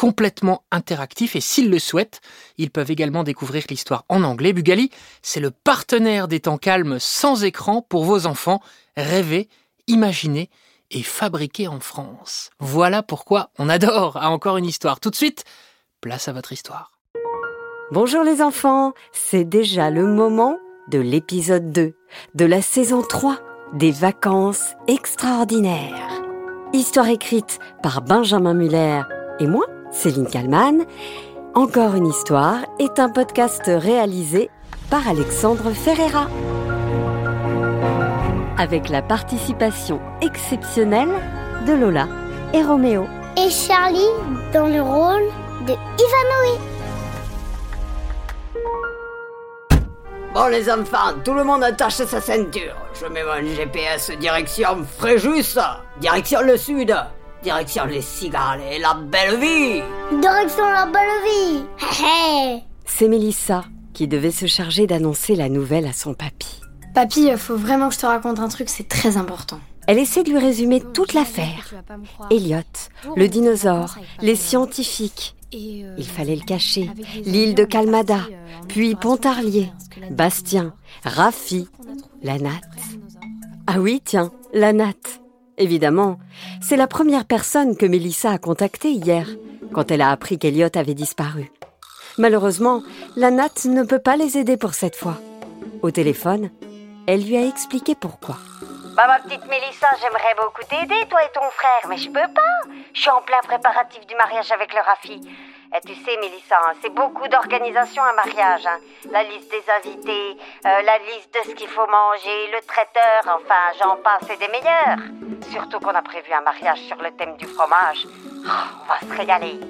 complètement interactifs et s'ils le souhaitent, ils peuvent également découvrir l'histoire en anglais. Bugali, c'est le partenaire des temps calmes sans écran pour vos enfants. Rêver, imaginer et fabriquer en France. Voilà pourquoi on adore à encore une histoire. Tout de suite, place à votre histoire. Bonjour les enfants, c'est déjà le moment de l'épisode 2 de la saison 3 des vacances extraordinaires. Histoire écrite par Benjamin Muller et moi, Céline Kalman. Encore une histoire est un podcast réalisé par Alexandre Ferreira. Avec la participation exceptionnelle de Lola et Roméo. Et Charlie dans le rôle de Ivanoé. Bon les enfants, tout le monde attache sa ceinture. Je mets mon GPS direction Fréjus, direction le sud, direction les cigales et la belle vie. Direction la belle vie. C'est Mélissa qui devait se charger d'annoncer la nouvelle à son papy. Papy, il faut vraiment que je te raconte un truc, c'est très important. Elle essaie de lui résumer toute l'affaire. Elliot, le dinosaure, les scientifiques. Il fallait le cacher. L'île de Calmada, puis Pontarlier, Bastien, Raffi, la natte. Ah oui, tiens, la natte. Évidemment, c'est la première personne que Mélissa a contactée hier, quand elle a appris qu'Eliott avait disparu. Malheureusement, la natte ne peut pas les aider pour cette fois. Au téléphone, elle lui a expliqué pourquoi. Bah ma petite Mélissa, j'aimerais beaucoup t'aider, toi et ton frère, mais je peux pas. Je suis en plein préparatif du mariage avec le Rafi. Et tu sais, Mélissa, hein, c'est beaucoup d'organisation un mariage. hein. La liste des invités, euh, la liste de ce qu'il faut manger, le traiteur, enfin, j'en passe et des meilleurs. Surtout qu'on a prévu un mariage sur le thème du fromage. Oh, on va se régaler.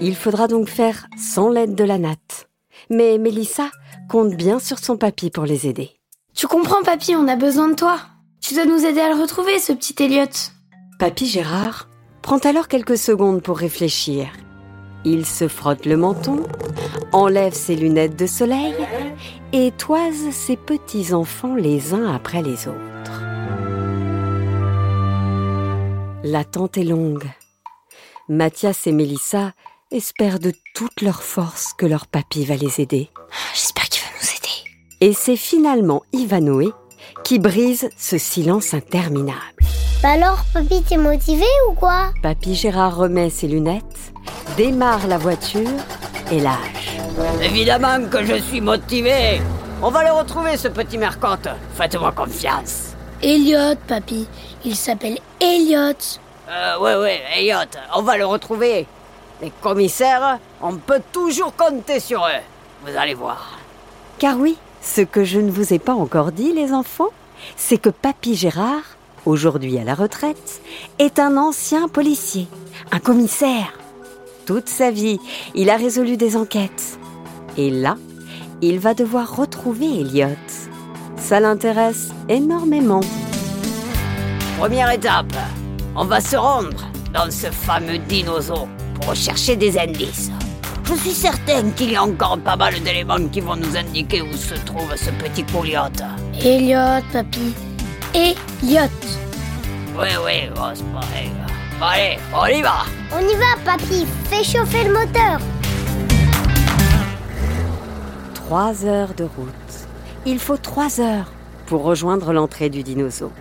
Il faudra donc faire sans l'aide de la natte. Mais Mélissa compte bien sur son papy pour les aider. Tu comprends, papy, on a besoin de toi. Tu dois nous aider à le retrouver, ce petit Elliot. Papy Gérard prend alors quelques secondes pour réfléchir. Il se frotte le menton, enlève ses lunettes de soleil et toise ses petits-enfants les uns après les autres. L'attente est longue. Mathias et Mélissa espèrent de toute leur force que leur papy va les aider. J'espère qu'il va nous aider. Et c'est finalement Ivanoé qui brise ce silence interminable. Bah alors, papy, t'es motivé ou quoi? Papy Gérard remet ses lunettes, démarre la voiture et lâche. Évidemment que je suis motivé. On va le retrouver ce petit mercotte. Faites-moi confiance. Elliot, papy. Il s'appelle Elliot. Euh, ouais, ouais, Elliot, on va le retrouver. Les commissaires, on peut toujours compter sur eux. Vous allez voir. Car oui, ce que je ne vous ai pas encore dit, les enfants, c'est que Papy Gérard, aujourd'hui à la retraite, est un ancien policier, un commissaire. Toute sa vie, il a résolu des enquêtes. Et là, il va devoir retrouver Elliot. Ça l'intéresse énormément. Première étape, on va se rendre dans ce fameux dinosaure pour rechercher des indices. Je suis certain qu'il y a encore pas mal d'éléments qui vont nous indiquer où se trouve ce petit couliote. Elliot, papy. Elliot. Oui, oui, oh, c'est pareil. Allez, on y va. On y va, papy. Fais chauffer le moteur. Trois heures de route. Il faut trois heures pour rejoindre l'entrée du dinosaure.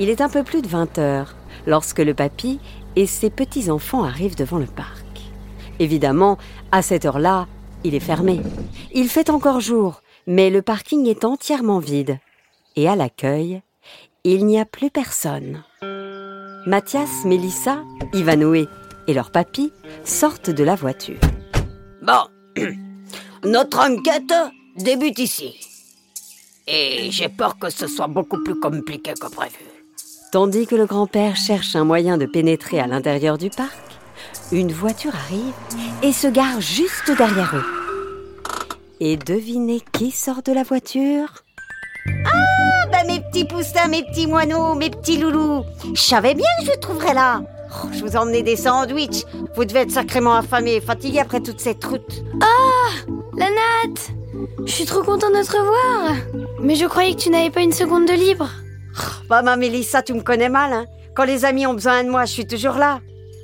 Il est un peu plus de 20 heures lorsque le papy et ses petits-enfants arrivent devant le parc. Évidemment, à cette heure-là, il est fermé. Il fait encore jour, mais le parking est entièrement vide. Et à l'accueil, il n'y a plus personne. Mathias, Mélissa, Ivanoé et leur papy sortent de la voiture. Bon, notre enquête débute ici. Et j'ai peur que ce soit beaucoup plus compliqué que prévu. Tandis que le grand-père cherche un moyen de pénétrer à l'intérieur du parc, une voiture arrive et se gare juste derrière eux. Et devinez qui sort de la voiture? Ah, petits poussins, mes petits moineaux, mes petits loulous. Je savais bien que je vous trouverais là. Oh, je vous ai emmené des sandwichs. Vous devez être sacrément affamés et fatigués après toute cette route. La natte Je suis trop contente de te revoir Mais je croyais que tu n'avais pas une seconde de libre. Bah, ma Mélissa, tu me connais mal, hein. Quand les amis ont besoin de moi, je suis toujours là.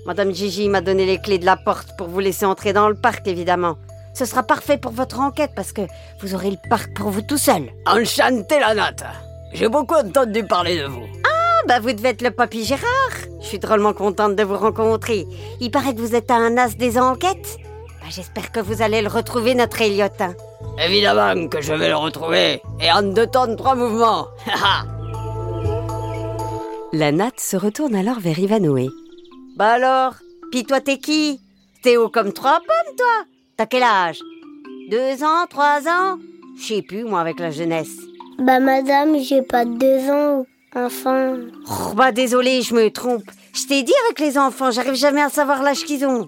Madame Gigi m'a donné les clés de la porte pour vous laisser entrer dans le parc, évidemment. Ce sera parfait pour votre enquête parce que vous aurez le parc pour vous tout seul. Enchanté la natte. J'ai beaucoup entendu parler de vous. Ah, bah, vous devez être le papy Gérard. Je suis drôlement contente de vous rencontrer. Il paraît que vous êtes un as des enquêtes. Bah, j'espère que vous allez le retrouver, notre Elliot. hein. Évidemment que je vais le retrouver. Et en deux temps de trois mouvements. La natte se retourne alors vers Ivanoé. Bah alors Puis toi, t'es qui? T'es haut comme trois pommes, toi? T'as quel âge? Deux ans Trois ans? Je sais plus, moi, avec la jeunesse. Bah madame, j'ai pas deux ans, enfin. Oh, bah désolé, je me trompe. Je t'ai dit avec les enfants, j'arrive jamais à savoir l'âge qu'ils ont.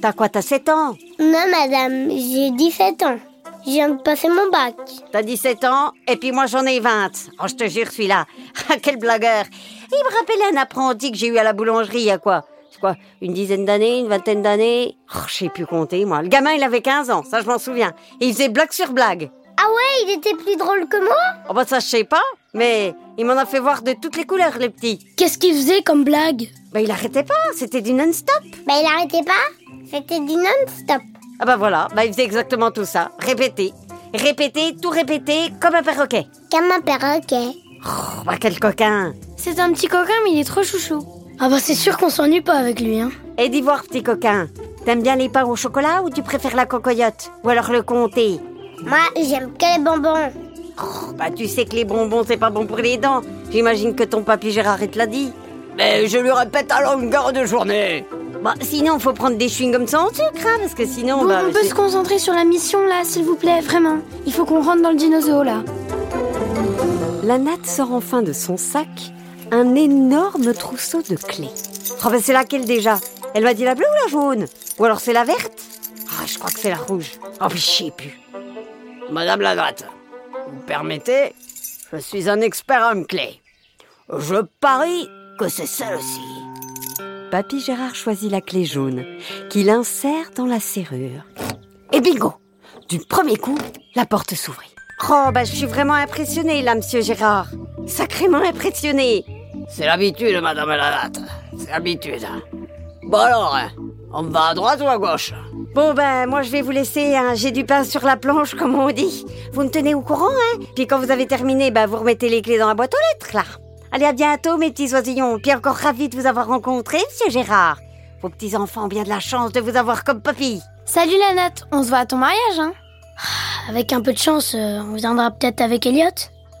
T'as quoi, t'as 7 ans? Non madame, j'ai 17 ans. Je viens de passer mon bac. T'as 17 ans, et puis moi j'en ai 20. Oh, je te jure, celui-là. Ah, quel blagueur. Il me rappelait un apprenti que j'ai eu à la boulangerie, il y a quoi? C'est quoi Une dizaine d'années, une vingtaine d'années? Oh, je sais plus compter, moi. Le gamin, il avait 15 ans, ça je m'en souviens. Et il faisait blague sur blague. Ah ouais, il était plus drôle que moi Oh bah ça je sais pas, mais il m'en a fait voir de toutes les couleurs, le petit. Qu'est-ce qu'il faisait comme blague Bah il arrêtait pas, c'était du non-stop. Bah il arrêtait pas. C'était du non-stop. Ah bah voilà, bah il faisait exactement tout ça. Répéter, répéter, tout répéter, comme un perroquet. Comme un perroquet. Oh bah quel coquin C'est un petit coquin, mais il est trop chouchou. Ah bah c'est sûr qu'on s'ennuie pas avec lui, hein. Et dis voir, petit coquin, t'aimes bien les pains au chocolat ou tu préfères la cocoyote Ou alors le comté? Moi, j'aime que les bonbons. Oh, Bah tu sais que les bonbons c'est pas bon pour les dents. J'imagine que ton papy Gérard l'a dit. Mais je lui répète à longueur de journée. Bah sinon faut prendre des chewing-gums sans sucre, hein, parce que sinon Bon, bah... on peut se concentrer sur la mission là, s'il vous plaît, vraiment. Il faut qu'on rentre dans le dinosaure là. La natte sort enfin de son sac un énorme trousseau de clés. Oh bah c'est laquelle déjà? Elle m'a dit la bleue ou la jaune? Ou alors c'est la verte? Ah je crois que c'est la rouge. Oh puis je sais plus. Madame la natte, vous permettez Je suis un expert en clés. Je parie que c'est celle-ci. Papy Gérard choisit la clé jaune, qu'il insère dans la serrure. Et bingo Du premier coup, la porte s'ouvrit. Oh bah je suis vraiment impressionnée là, monsieur Gérard. Sacrément impressionnée. C'est l'habitude, madame la natte. C'est l'habitude. Bon alors, hein, on va à droite ou à gauche Bon ben moi je vais vous laisser, hein. j'ai du pain sur la planche comme on dit. Vous me tenez au courant, hein Puis quand vous avez terminé, ben vous remettez les clés dans la boîte aux lettres là. Allez à bientôt mes petits oisillons, puis encore ravi de vous avoir rencontré, monsieur Gérard. Vos petits enfants ont bien de la chance de vous avoir comme papy. Salut la natte, on se voit à ton mariage, hein Ah, Avec un peu de chance, euh, on viendra peut-être avec Elliot.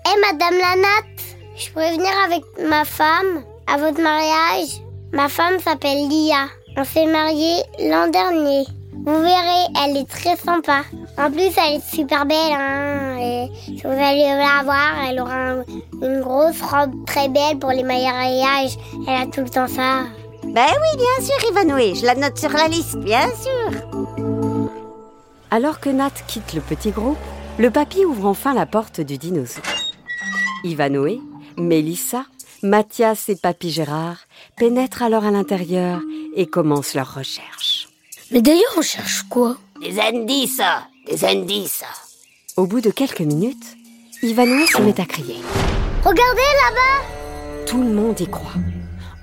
Eh madame la natte, je pourrais venir avec ma femme à votre mariage Ma femme s'appelle Lia. On s'est mariés l'an dernier. Vous verrez, elle est très sympa. En plus, elle est super belle. Hein, et si vous allez la voir, elle aura un- une grosse robe très belle pour les mariages. Elle a tout le temps ça. Ben oui, bien sûr, Ivanoé, je la note sur la liste, bien sûr. Alors que Nat quitte le petit groupe, le papy ouvre enfin la porte du dinosaure. Ivanoé, Mélissa, Mathias et papy Gérard pénètrent alors à l'intérieur et commencent leur recherche. Mais d'ailleurs, on cherche quoi? Des indices, des indices. Au bout de quelques minutes, Ivanoé se met à crier. Regardez là-bas Tout le monde y croit.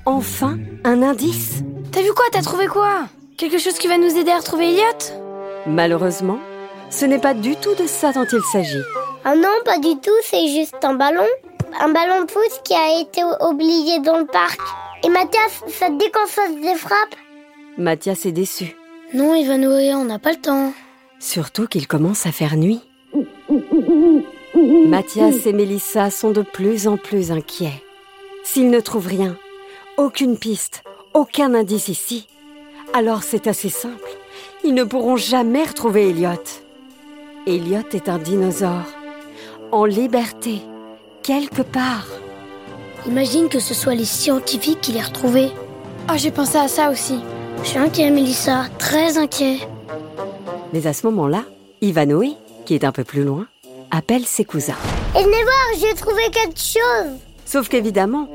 Enfin, un indice T'as vu quoi? T'as trouvé quoi? Quelque chose qui va nous aider à retrouver Elliot? Malheureusement, ce n'est pas du tout de ça dont il s'agit. Ah non, pas du tout, c'est juste un ballon. Un ballon de foot qui a été oublié dans le parc. Et Mathias, ça te dit qu'on se fasse des frappes? Mathias est déçu, Non, Ivanoé, on n'a pas le temps. surtout qu'il commence à faire nuit. Mathias et Mélissa sont de plus en plus inquiets. S'ils ne trouvent rien, Aucune piste, aucun indice ici. Alors c'est assez simple. Ils ne pourront jamais retrouver Elliot. Elliot est un dinosaure, en liberté, quelque part. Imagine que ce soit les scientifiques qui l'aient retrouvé. Oh, j'ai pensé à ça aussi. Je suis inquiet, Mélissa, très inquiet. Mais à ce moment-là, Ivanoé, qui est un peu plus loin, appelle ses cousins. Et venez voir, j'ai trouvé quelque chose. Sauf qu'évidemment,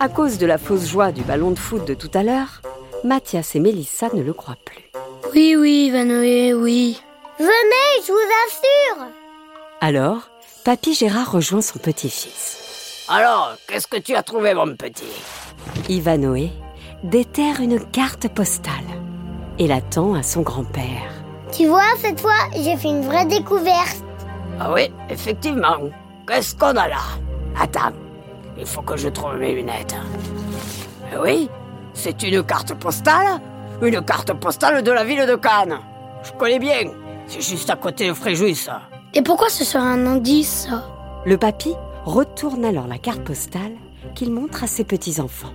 à cause de la fausse joie du ballon de foot de tout à l'heure, Mathias et Mélissa ne le croient plus. Oui, oui, Ivanoé, oui. Venez, je vous assure. Alors, Papy Gérard rejoint son petit-fils. Alors, qu'est-ce que tu as trouvé, mon petit? Ivanoé déterre une carte postale et la tend à son grand-père. Tu vois, cette fois, j'ai fait une vraie découverte. Ah oui, effectivement. Qu'est-ce qu'on a là? Attends, il faut que je trouve mes lunettes. Eh oui, c'est une carte postale Une carte postale de la ville de Cannes. Je connais bien. C'est juste à côté de Fréjus. Et pourquoi ce serait un indice, ça Le papy retourne alors la carte postale qu'il montre à ses petits-enfants.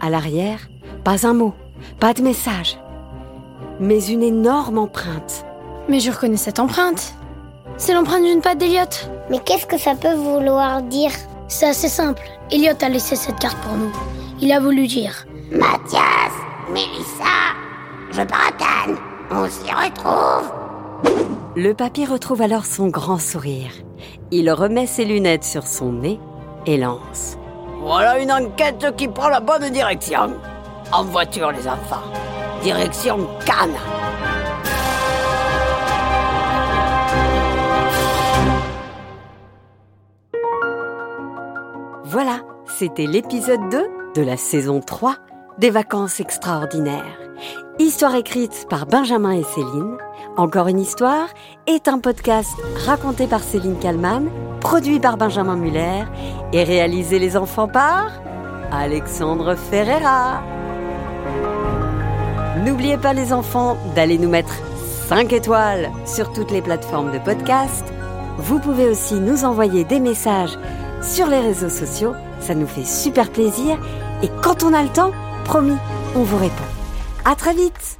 À l'arrière, pas un mot, pas de message, mais une énorme empreinte. Mais je reconnais cette empreinte. C'est l'empreinte d'une patte d'Eliott. Mais qu'est-ce que ça peut vouloir dire? C'est assez simple. Elliot a laissé cette carte pour nous. Il a voulu dire Mathias, Mélissa, je pars à Cannes. On s'y retrouve. Le papy retrouve alors son grand sourire. Il remet ses lunettes sur son nez et lance. Voilà une enquête qui prend la bonne direction. En voiture, les enfants. Direction Cannes. Voilà, c'était l'épisode 2 de la saison 3 des vacances extraordinaires. Histoire écrite par Benjamin et Céline. Encore une histoire est un podcast raconté par Céline Kallmann, produit par Benjamin Muller et réalisé les enfants par Alexandre Ferreira. N'oubliez pas les enfants d'aller nous mettre 5 étoiles sur toutes les plateformes de podcast. Vous pouvez aussi nous envoyer des messages sur les réseaux sociaux, ça nous fait super plaisir et quand on a le temps, promis, on vous répond. À très vite